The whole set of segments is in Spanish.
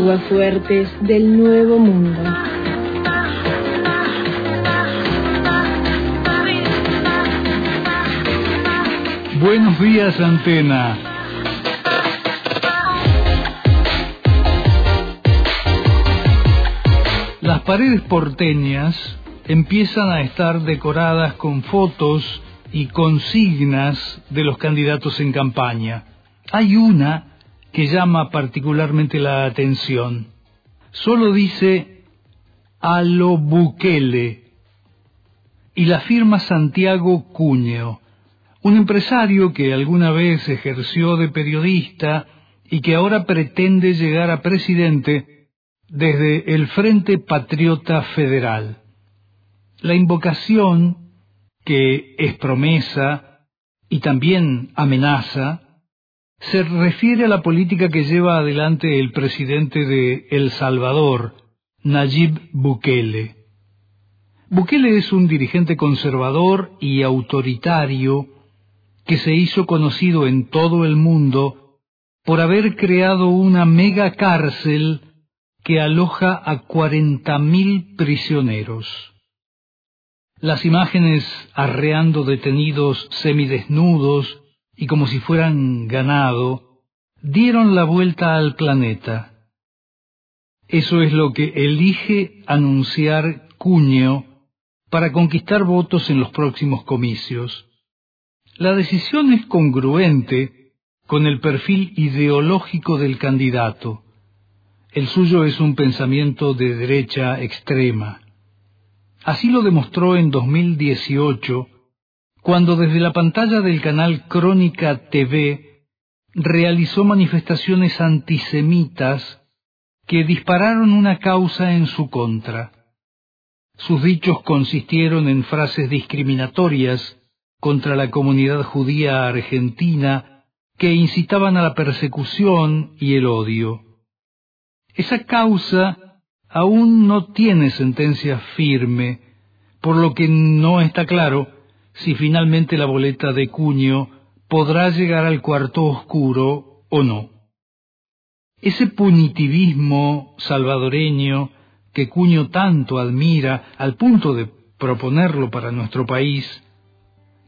aguafuertes del Nuevo Mundo. Buenos días, Antena. Las paredes porteñas empiezan a estar decoradas con fotos y consignas de los candidatos en campaña. Hay una que llama particularmente la atención. Solo dice a lo Bukele y la firma Santiago Cuño, un empresario que alguna vez ejerció de periodista y que ahora pretende llegar a presidente desde el Frente Patriota Federal. La invocación, que es promesa y también amenaza, se refiere a la política que lleva adelante el presidente de El Salvador, Nayib Bukele. Bukele es un dirigente conservador y autoritario que se hizo conocido en todo el mundo por haber creado una mega cárcel que aloja a cuarenta mil prisioneros. Las imágenes arreando detenidos semidesnudos y como si fueran ganado, dieron la vuelta al planeta. Eso es lo que elige anunciar Cuño para conquistar votos en los próximos comicios. La decisión es congruente con el perfil ideológico del candidato. El suyo es un pensamiento de derecha extrema. Así lo demostró en 2018 cuando desde la pantalla del canal Crónica TV realizó manifestaciones antisemitas que dispararon una causa en su contra. Sus dichos consistieron en frases discriminatorias contra la comunidad judía argentina que incitaban a la persecución y el odio. Esa causa aún no tiene sentencia firme, por lo que no está claro si finalmente la boleta de Cuño podrá llegar al cuarto oscuro o no. Ese punitivismo salvadoreño que Cuño tanto admira al punto de proponerlo para nuestro país,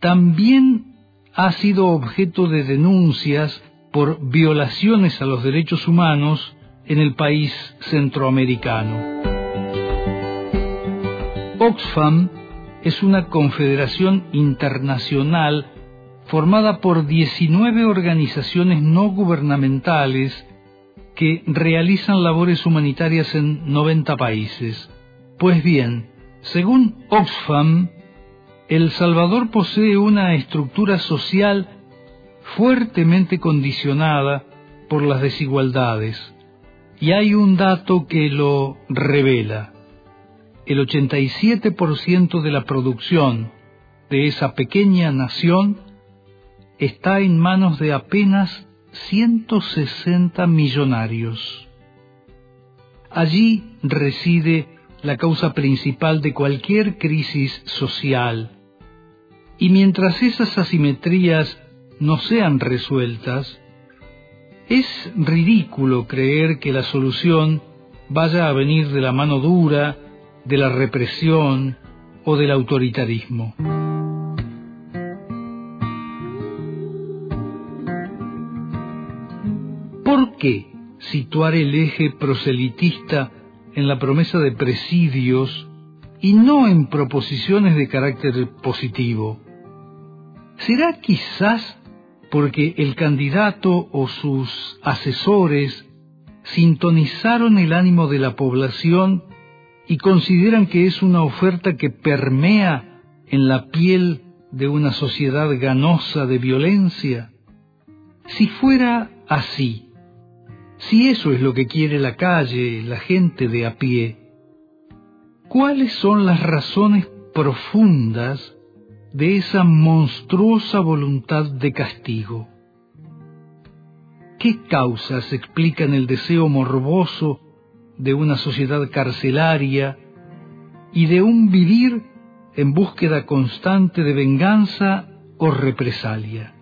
también ha sido objeto de denuncias por violaciones a los derechos humanos en el país centroamericano. Oxfam es una confederación internacional formada por 19 organizaciones no gubernamentales que realizan labores humanitarias en 90 países. Pues bien, según Oxfam, El Salvador posee una estructura social fuertemente condicionada por las desigualdades, y hay un dato que lo revela el 87% de la producción de esa pequeña nación está en manos de apenas 160 millonarios. Allí reside la causa principal de cualquier crisis social. Y mientras esas asimetrías no sean resueltas, es ridículo creer que la solución vaya a venir de la mano dura de la represión o del autoritarismo. ¿Por qué situar el eje proselitista en la promesa de presidios y no en proposiciones de carácter positivo? ¿Será quizás porque el candidato o sus asesores sintonizaron el ánimo de la población y consideran que es una oferta que permea en la piel de una sociedad ganosa de violencia? Si fuera así, si eso es lo que quiere la calle, la gente de a pie, ¿cuáles son las razones profundas de esa monstruosa voluntad de castigo? ¿Qué causas explican el deseo morboso de una sociedad carcelaria y de un vivir en búsqueda constante de venganza o represalia.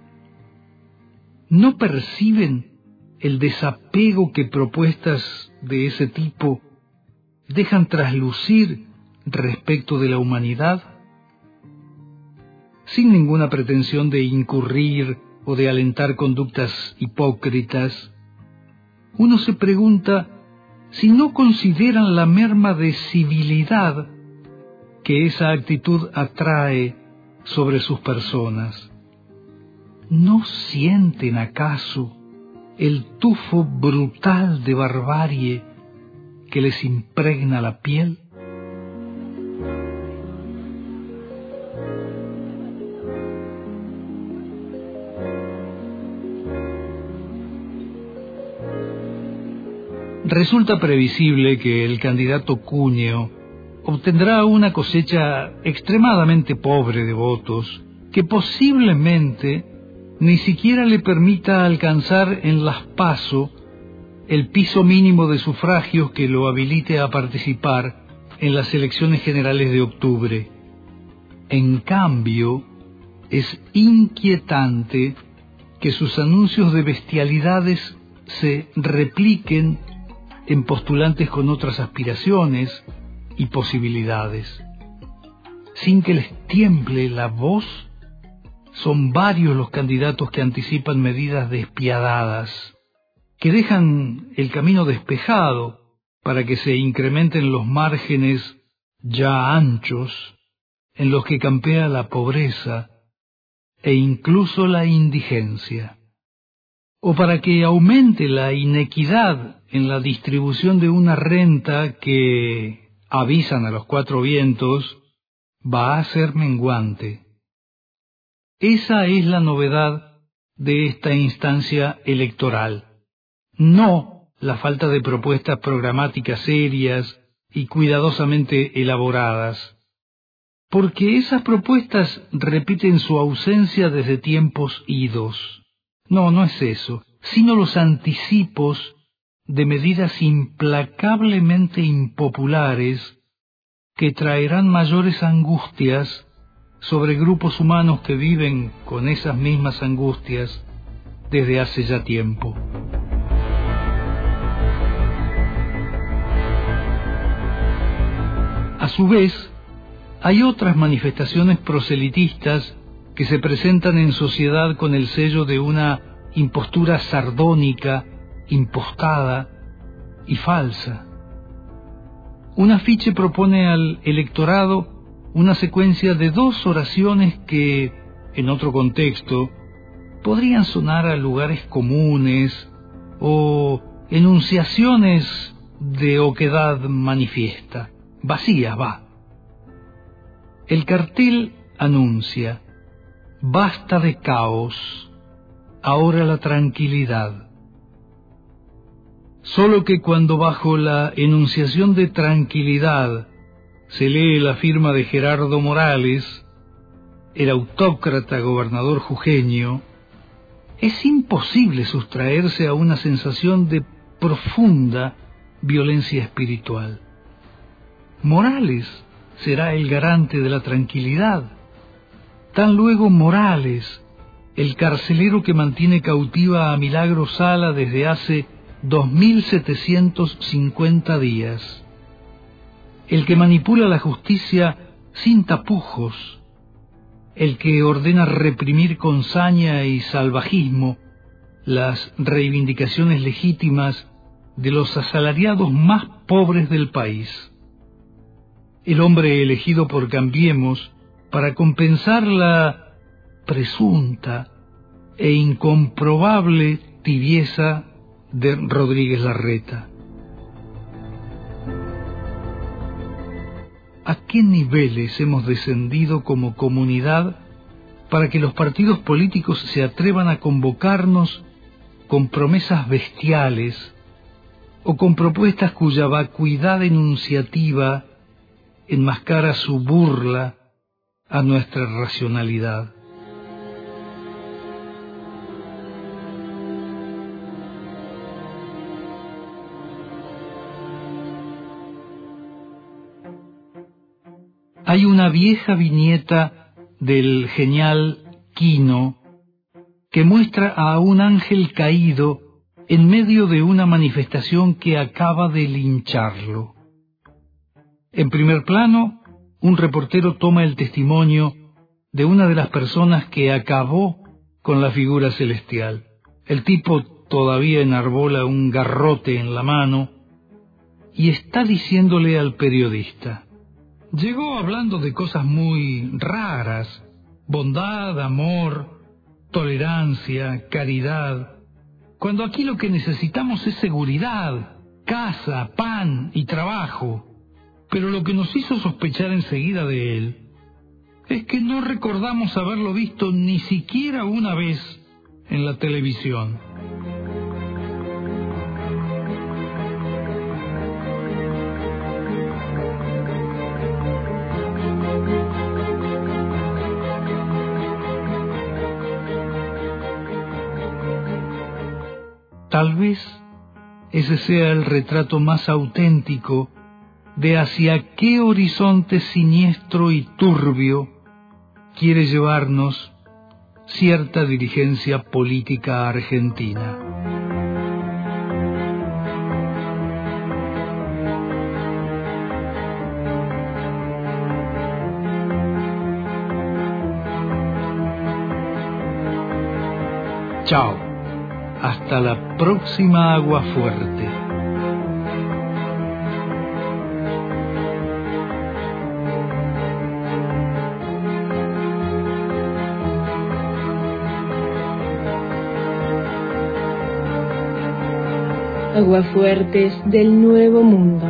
¿No perciben el desapego que propuestas de ese tipo dejan traslucir respecto de la humanidad? Sin ninguna pretensión de incurrir o de alentar conductas hipócritas, uno se pregunta si no consideran la merma de civilidad que esa actitud atrae sobre sus personas. ¿No sienten acaso el tufo brutal de barbarie que les impregna la piel? Resulta previsible que el candidato Cúñeo obtendrá una cosecha extremadamente pobre de votos que posiblemente ni siquiera le permita alcanzar en las PASO el piso mínimo de sufragios que lo habilite a participar en las elecciones generales de octubre. En cambio, es inquietante que sus anuncios de bestialidades se repliquen en postulantes con otras aspiraciones y posibilidades. Sin que les tiemble la voz, son varios los candidatos que anticipan medidas despiadadas, que dejan el camino despejado para que se incrementen los márgenes ya anchos en los que campea la pobreza e incluso la indigencia, o para que aumente la inequidad en la distribución de una renta que, avisan a los cuatro vientos, va a ser menguante. Esa es la novedad de esta instancia electoral, no la falta de propuestas programáticas serias y cuidadosamente elaboradas, porque esas propuestas repiten su ausencia desde tiempos idos. No, no es eso, sino los anticipos de medidas implacablemente impopulares que traerán mayores angustias sobre grupos humanos que viven con esas mismas angustias desde hace ya tiempo. A su vez, hay otras manifestaciones proselitistas que se presentan en sociedad con el sello de una impostura sardónica impostada y falsa. Un afiche propone al electorado una secuencia de dos oraciones que, en otro contexto, podrían sonar a lugares comunes o enunciaciones de oquedad manifiesta. Vacía va. El cartel anuncia, basta de caos, ahora la tranquilidad. Solo que cuando bajo la enunciación de tranquilidad se lee la firma de Gerardo Morales, el autócrata gobernador jujeño, es imposible sustraerse a una sensación de profunda violencia espiritual. Morales será el garante de la tranquilidad. Tan luego Morales, el carcelero que mantiene cautiva a Milagro Sala desde hace 2.750 días. El que manipula la justicia sin tapujos, el que ordena reprimir con saña y salvajismo las reivindicaciones legítimas de los asalariados más pobres del país. El hombre elegido por Cambiemos para compensar la presunta e incomprobable tibieza de Rodríguez Larreta. ¿A qué niveles hemos descendido como comunidad para que los partidos políticos se atrevan a convocarnos con promesas bestiales o con propuestas cuya vacuidad enunciativa enmascara su burla a nuestra racionalidad? hay una vieja viñeta del genial Quino que muestra a un ángel caído en medio de una manifestación que acaba de lincharlo. En primer plano, un reportero toma el testimonio de una de las personas que acabó con la figura celestial. El tipo todavía enarbola un garrote en la mano y está diciéndole al periodista, llegó hablando de cosas muy raras, bondad, amor, tolerancia, caridad, cuando aquí lo que necesitamos es seguridad, casa, pan y trabajo. Pero lo que nos hizo sospechar enseguida de él es que no recordamos haberlo visto ni siquiera una vez en la televisión. Tal vez ese sea el retrato más auténtico de hacia qué horizonte siniestro y turbio quiere llevarnos cierta dirigencia política argentina. Chao. Hasta la próxima agua fuerte. Aguafuertes del Nuevo Mundo.